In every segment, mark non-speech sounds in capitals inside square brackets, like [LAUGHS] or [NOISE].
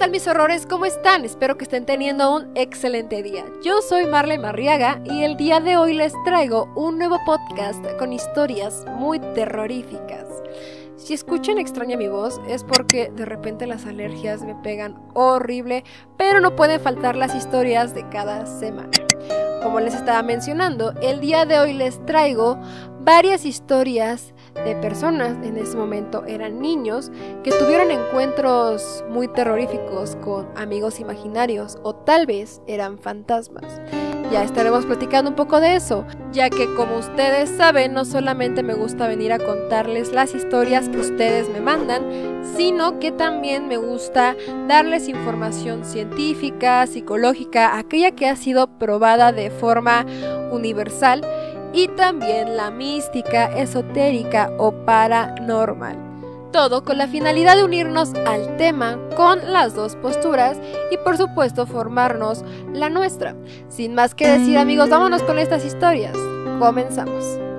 tal mis horrores? ¿Cómo están? Espero que estén teniendo un excelente día. Yo soy Marley Marriaga y el día de hoy les traigo un nuevo podcast con historias muy terroríficas. Si escuchan extraña mi voz es porque de repente las alergias me pegan horrible, pero no pueden faltar las historias de cada semana. Como les estaba mencionando, el día de hoy les traigo varias historias de personas, en ese momento eran niños, que tuvieron encuentros muy terroríficos con amigos imaginarios o tal vez eran fantasmas. Ya estaremos platicando un poco de eso, ya que como ustedes saben, no solamente me gusta venir a contarles las historias que ustedes me mandan, sino que también me gusta darles información científica, psicológica, aquella que ha sido probada de forma universal y también la mística, esotérica o paranormal. Todo con la finalidad de unirnos al tema con las dos posturas y por supuesto formarnos la nuestra. Sin más que decir amigos, vámonos con estas historias. Comenzamos.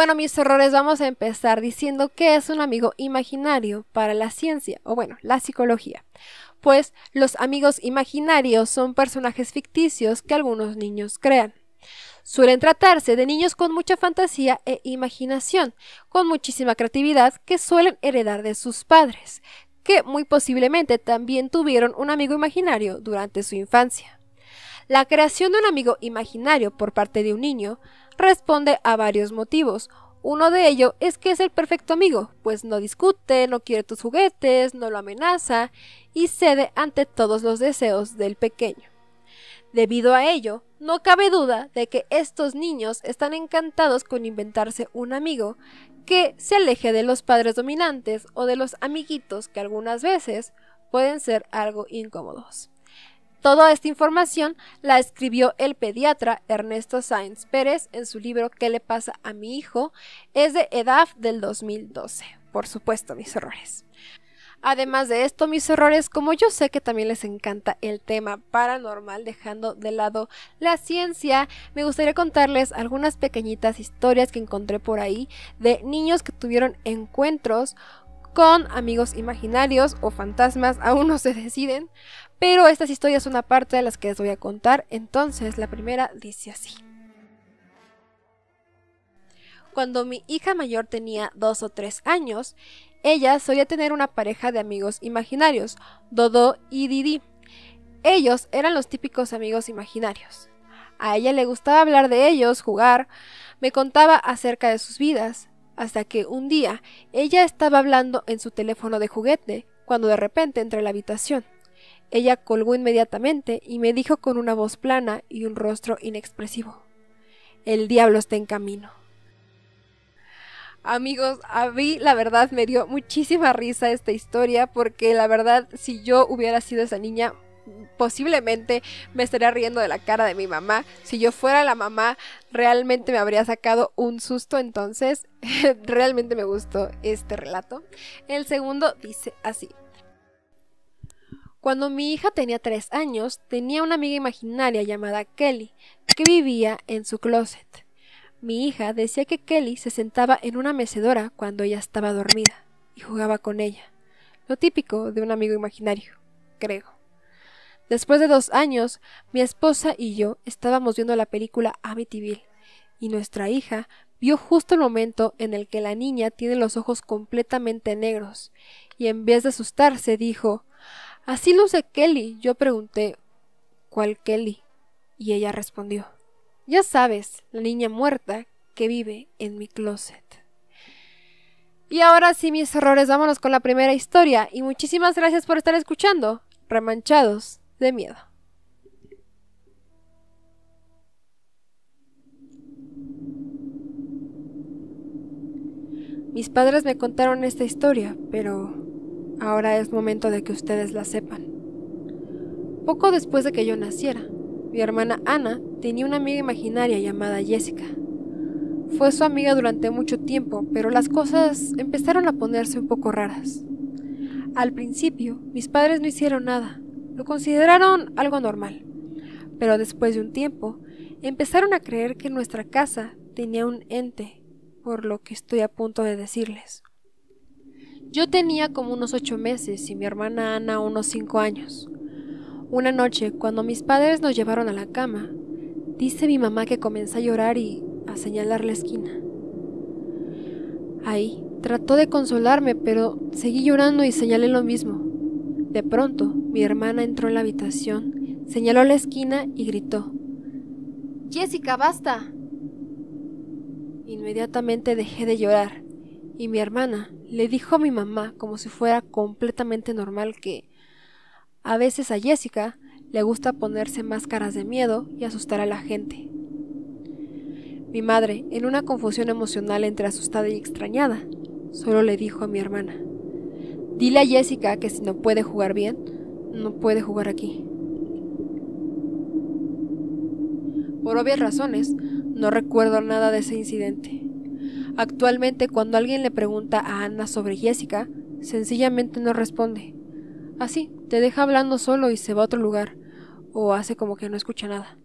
Bueno, mis errores, vamos a empezar diciendo que es un amigo imaginario para la ciencia, o bueno, la psicología. Pues los amigos imaginarios son personajes ficticios que algunos niños crean. Suelen tratarse de niños con mucha fantasía e imaginación, con muchísima creatividad que suelen heredar de sus padres, que muy posiblemente también tuvieron un amigo imaginario durante su infancia. La creación de un amigo imaginario por parte de un niño responde a varios motivos. Uno de ellos es que es el perfecto amigo, pues no discute, no quiere tus juguetes, no lo amenaza y cede ante todos los deseos del pequeño. Debido a ello, no cabe duda de que estos niños están encantados con inventarse un amigo que se aleje de los padres dominantes o de los amiguitos que algunas veces pueden ser algo incómodos. Toda esta información la escribió el pediatra Ernesto Sáenz Pérez en su libro ¿Qué le pasa a mi hijo? Es de EDAF del 2012. Por supuesto, mis errores. Además de esto, mis errores, como yo sé que también les encanta el tema paranormal, dejando de lado la ciencia, me gustaría contarles algunas pequeñitas historias que encontré por ahí de niños que tuvieron encuentros con amigos imaginarios o fantasmas, [LAUGHS] aún no se deciden, pero estas historias son una parte de las que les voy a contar, entonces la primera dice así. Cuando mi hija mayor tenía dos o tres años, ella solía tener una pareja de amigos imaginarios, Dodo y Didi. Ellos eran los típicos amigos imaginarios. A ella le gustaba hablar de ellos, jugar, me contaba acerca de sus vidas, hasta que un día ella estaba hablando en su teléfono de juguete, cuando de repente entré a la habitación. Ella colgó inmediatamente y me dijo con una voz plana y un rostro inexpresivo. El diablo está en camino. Amigos, a mí la verdad me dio muchísima risa esta historia porque la verdad si yo hubiera sido esa niña posiblemente me estaría riendo de la cara de mi mamá. Si yo fuera la mamá, realmente me habría sacado un susto. Entonces, [LAUGHS] realmente me gustó este relato. El segundo dice así. Cuando mi hija tenía tres años, tenía una amiga imaginaria llamada Kelly, que vivía en su closet. Mi hija decía que Kelly se sentaba en una mecedora cuando ella estaba dormida y jugaba con ella. Lo típico de un amigo imaginario, creo. Después de dos años, mi esposa y yo estábamos viendo la película Amityville, y nuestra hija vio justo el momento en el que la niña tiene los ojos completamente negros, y en vez de asustarse dijo Así luce Kelly. Yo pregunté ¿Cuál Kelly? Y ella respondió Ya sabes, la niña muerta que vive en mi closet. Y ahora sí, mis errores, vámonos con la primera historia. Y muchísimas gracias por estar escuchando. Remanchados de miedo. Mis padres me contaron esta historia, pero Ahora es momento de que ustedes la sepan. Poco después de que yo naciera, mi hermana Ana tenía una amiga imaginaria llamada Jessica. Fue su amiga durante mucho tiempo, pero las cosas empezaron a ponerse un poco raras. Al principio, mis padres no hicieron nada, lo consideraron algo normal, pero después de un tiempo, empezaron a creer que nuestra casa tenía un ente, por lo que estoy a punto de decirles. Yo tenía como unos ocho meses y mi hermana Ana unos cinco años. Una noche, cuando mis padres nos llevaron a la cama, dice mi mamá que comencé a llorar y a señalar la esquina. Ahí trató de consolarme, pero seguí llorando y señalé lo mismo. De pronto, mi hermana entró en la habitación, señaló la esquina y gritó. Jessica, basta. Inmediatamente dejé de llorar y mi hermana le dijo a mi mamá como si fuera completamente normal que a veces a Jessica le gusta ponerse máscaras de miedo y asustar a la gente. Mi madre, en una confusión emocional entre asustada y extrañada, solo le dijo a mi hermana, dile a Jessica que si no puede jugar bien, no puede jugar aquí. Por obvias razones, no recuerdo nada de ese incidente. Actualmente, cuando alguien le pregunta a Ana sobre Jessica, sencillamente no responde. Así, te deja hablando solo y se va a otro lugar, o hace como que no escucha nada.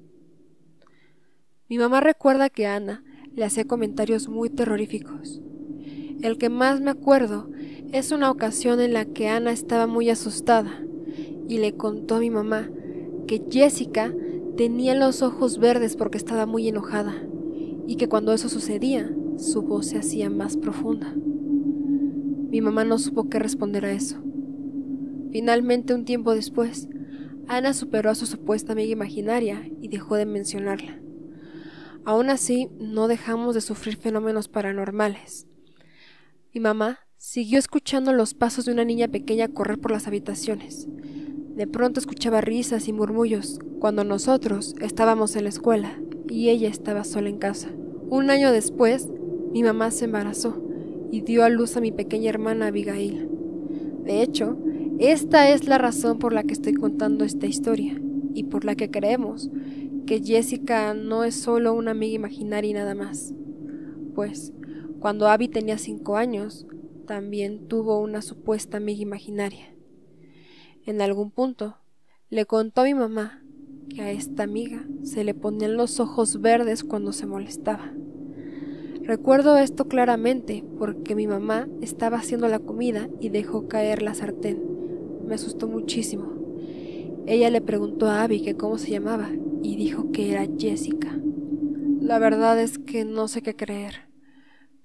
Mi mamá recuerda que Ana le hacía comentarios muy terroríficos. El que más me acuerdo es una ocasión en la que Ana estaba muy asustada y le contó a mi mamá que Jessica tenía los ojos verdes porque estaba muy enojada y que cuando eso sucedía su voz se hacía más profunda. Mi mamá no supo qué responder a eso. Finalmente, un tiempo después, Ana superó a su supuesta amiga imaginaria y dejó de mencionarla. Aún así, no dejamos de sufrir fenómenos paranormales. Mi mamá siguió escuchando los pasos de una niña pequeña correr por las habitaciones. De pronto escuchaba risas y murmullos cuando nosotros estábamos en la escuela y ella estaba sola en casa. Un año después, mi mamá se embarazó y dio a luz a mi pequeña hermana Abigail. De hecho, esta es la razón por la que estoy contando esta historia y por la que creemos que Jessica no es solo una amiga imaginaria y nada más. Pues, cuando Abby tenía cinco años, también tuvo una supuesta amiga imaginaria. En algún punto, le contó a mi mamá que a esta amiga se le ponían los ojos verdes cuando se molestaba. Recuerdo esto claramente porque mi mamá estaba haciendo la comida y dejó caer la sartén. Me asustó muchísimo. Ella le preguntó a Abby que cómo se llamaba y dijo que era Jessica. La verdad es que no sé qué creer,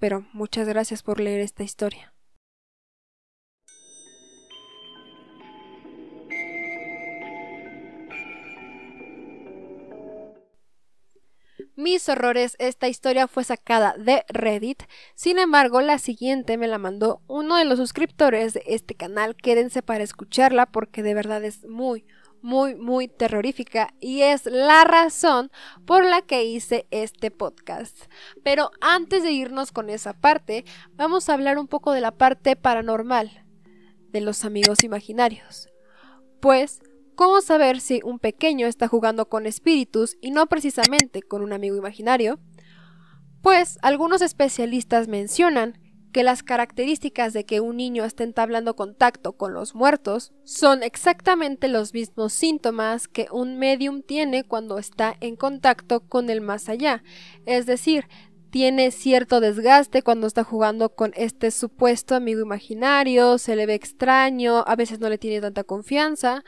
pero muchas gracias por leer esta historia. Mis horrores, esta historia fue sacada de Reddit. Sin embargo, la siguiente me la mandó uno de los suscriptores de este canal. Quédense para escucharla porque de verdad es muy, muy, muy terrorífica y es la razón por la que hice este podcast. Pero antes de irnos con esa parte, vamos a hablar un poco de la parte paranormal de los amigos imaginarios. Pues, ¿cómo saber si un pequeño está jugando con espíritus y no precisamente con un amigo imaginario? Pues algunos especialistas mencionan que las características de que un niño esté entablando contacto con los muertos son exactamente los mismos síntomas que un medium tiene cuando está en contacto con el más allá, es decir, tiene cierto desgaste cuando está jugando con este supuesto amigo imaginario, se le ve extraño, a veces no le tiene tanta confianza.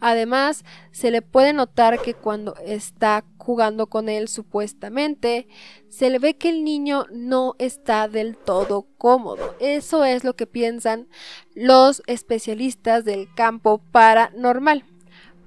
Además, se le puede notar que cuando está jugando con él supuestamente, se le ve que el niño no está del todo cómodo. Eso es lo que piensan los especialistas del campo paranormal.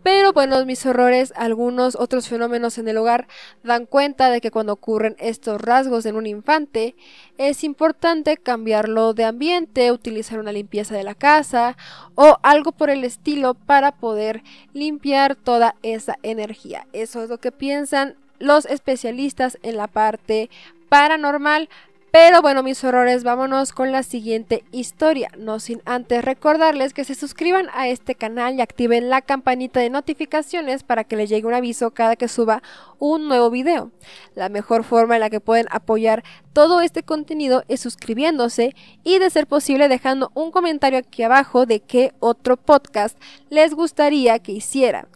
Pero bueno, mis horrores, algunos otros fenómenos en el hogar dan cuenta de que cuando ocurren estos rasgos en un infante, es importante cambiarlo de ambiente, utilizar una limpieza de la casa o algo por el estilo para poder limpiar toda esa energía. Eso es lo que piensan los especialistas en la parte paranormal. Pero bueno, mis horrores, vámonos con la siguiente historia. No sin antes recordarles que se suscriban a este canal y activen la campanita de notificaciones para que les llegue un aviso cada que suba un nuevo video. La mejor forma en la que pueden apoyar todo este contenido es suscribiéndose y de ser posible dejando un comentario aquí abajo de qué otro podcast les gustaría que hiciera.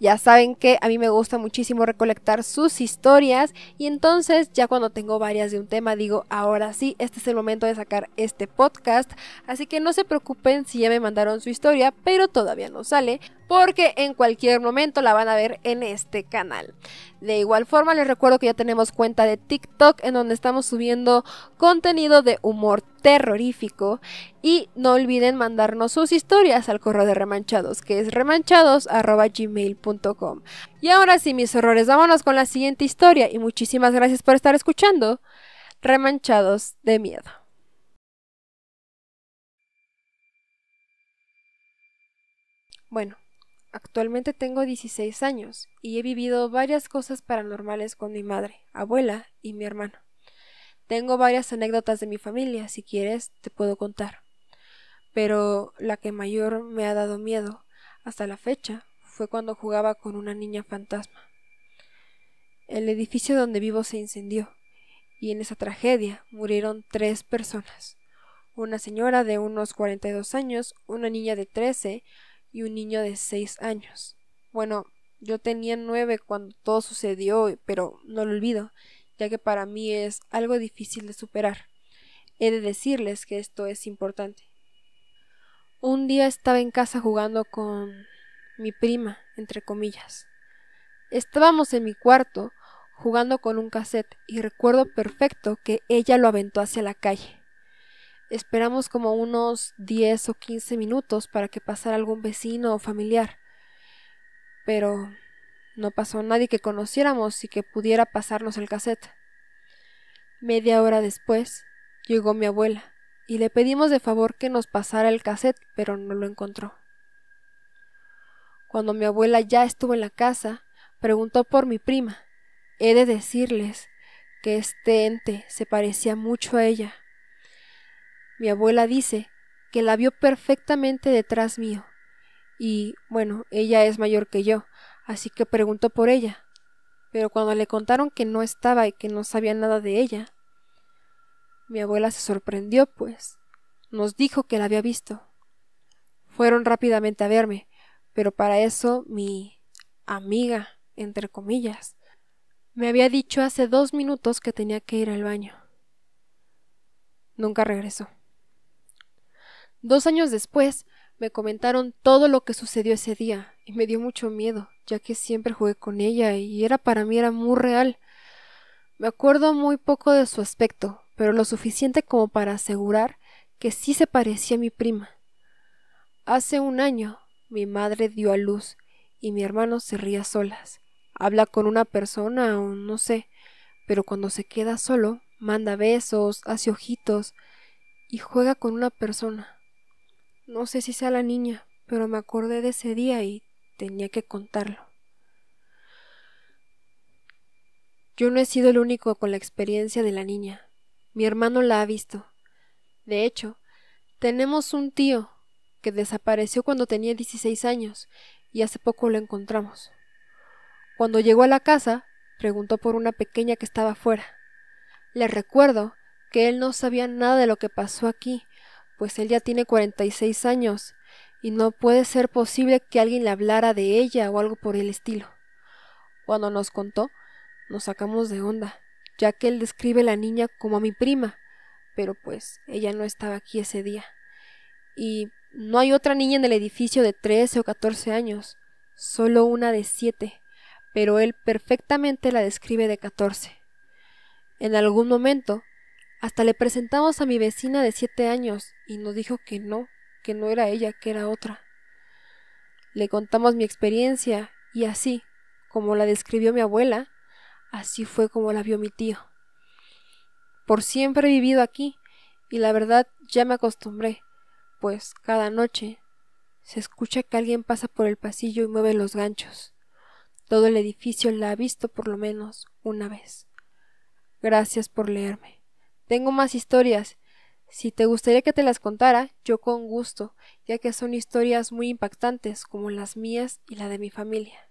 Ya saben que a mí me gusta muchísimo recolectar sus historias y entonces ya cuando tengo varias de un tema digo, ahora sí, este es el momento de sacar este podcast. Así que no se preocupen si ya me mandaron su historia, pero todavía no sale porque en cualquier momento la van a ver en este canal. De igual forma les recuerdo que ya tenemos cuenta de TikTok en donde estamos subiendo contenido de humor terrorífico y no olviden mandarnos sus historias al correo de remanchados que es remanchados@gmail.com. Y ahora sí mis horrores, vámonos con la siguiente historia y muchísimas gracias por estar escuchando Remanchados de miedo. Bueno, Actualmente tengo 16 años y he vivido varias cosas paranormales con mi madre, abuela y mi hermano. Tengo varias anécdotas de mi familia, si quieres te puedo contar. Pero la que mayor me ha dado miedo hasta la fecha fue cuando jugaba con una niña fantasma. El edificio donde vivo se incendió y en esa tragedia murieron tres personas. Una señora de unos 42 años, una niña de 13, y un niño de seis años. Bueno, yo tenía nueve cuando todo sucedió, pero no lo olvido, ya que para mí es algo difícil de superar. He de decirles que esto es importante. Un día estaba en casa jugando con mi prima, entre comillas. Estábamos en mi cuarto jugando con un cassette y recuerdo perfecto que ella lo aventó hacia la calle. Esperamos como unos 10 o 15 minutos para que pasara algún vecino o familiar. Pero no pasó nadie que conociéramos y que pudiera pasarnos el cassette. Media hora después llegó mi abuela y le pedimos de favor que nos pasara el cassette, pero no lo encontró. Cuando mi abuela ya estuvo en la casa, preguntó por mi prima. He de decirles que este ente se parecía mucho a ella. Mi abuela dice que la vio perfectamente detrás mío. Y, bueno, ella es mayor que yo, así que preguntó por ella. Pero cuando le contaron que no estaba y que no sabía nada de ella, mi abuela se sorprendió, pues nos dijo que la había visto. Fueron rápidamente a verme, pero para eso mi amiga, entre comillas, me había dicho hace dos minutos que tenía que ir al baño. Nunca regresó. Dos años después me comentaron todo lo que sucedió ese día y me dio mucho miedo, ya que siempre jugué con ella y era para mí era muy real. Me acuerdo muy poco de su aspecto, pero lo suficiente como para asegurar que sí se parecía a mi prima. Hace un año mi madre dio a luz y mi hermano se ría solas. Habla con una persona o no sé, pero cuando se queda solo, manda besos, hace ojitos y juega con una persona. No sé si sea la niña, pero me acordé de ese día y tenía que contarlo. Yo no he sido el único con la experiencia de la niña. Mi hermano la ha visto. De hecho, tenemos un tío que desapareció cuando tenía 16 años y hace poco lo encontramos. Cuando llegó a la casa, preguntó por una pequeña que estaba fuera. Le recuerdo que él no sabía nada de lo que pasó aquí pues él ya tiene 46 años y no puede ser posible que alguien le hablara de ella o algo por el estilo. Cuando nos contó, nos sacamos de onda, ya que él describe a la niña como a mi prima, pero pues ella no estaba aquí ese día. Y no hay otra niña en el edificio de 13 o 14 años, solo una de 7, pero él perfectamente la describe de 14. En algún momento hasta le presentamos a mi vecina de siete años y nos dijo que no, que no era ella, que era otra. Le contamos mi experiencia y así, como la describió mi abuela, así fue como la vio mi tío. Por siempre he vivido aquí y la verdad ya me acostumbré, pues cada noche se escucha que alguien pasa por el pasillo y mueve los ganchos. Todo el edificio la ha visto por lo menos una vez. Gracias por leerme. Tengo más historias. Si te gustaría que te las contara, yo con gusto, ya que son historias muy impactantes como las mías y la de mi familia.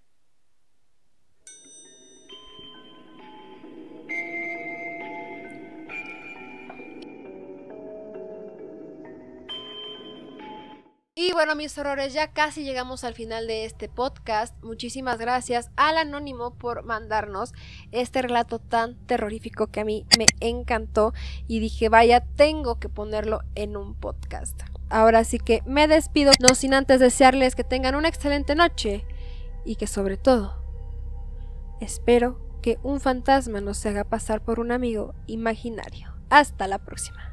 Y bueno, mis horrores, ya casi llegamos al final de este podcast. Muchísimas gracias al anónimo por mandarnos este relato tan terrorífico que a mí me encantó y dije, vaya, tengo que ponerlo en un podcast. Ahora sí que me despido, no sin antes desearles que tengan una excelente noche y que sobre todo, espero que un fantasma no se haga pasar por un amigo imaginario. Hasta la próxima.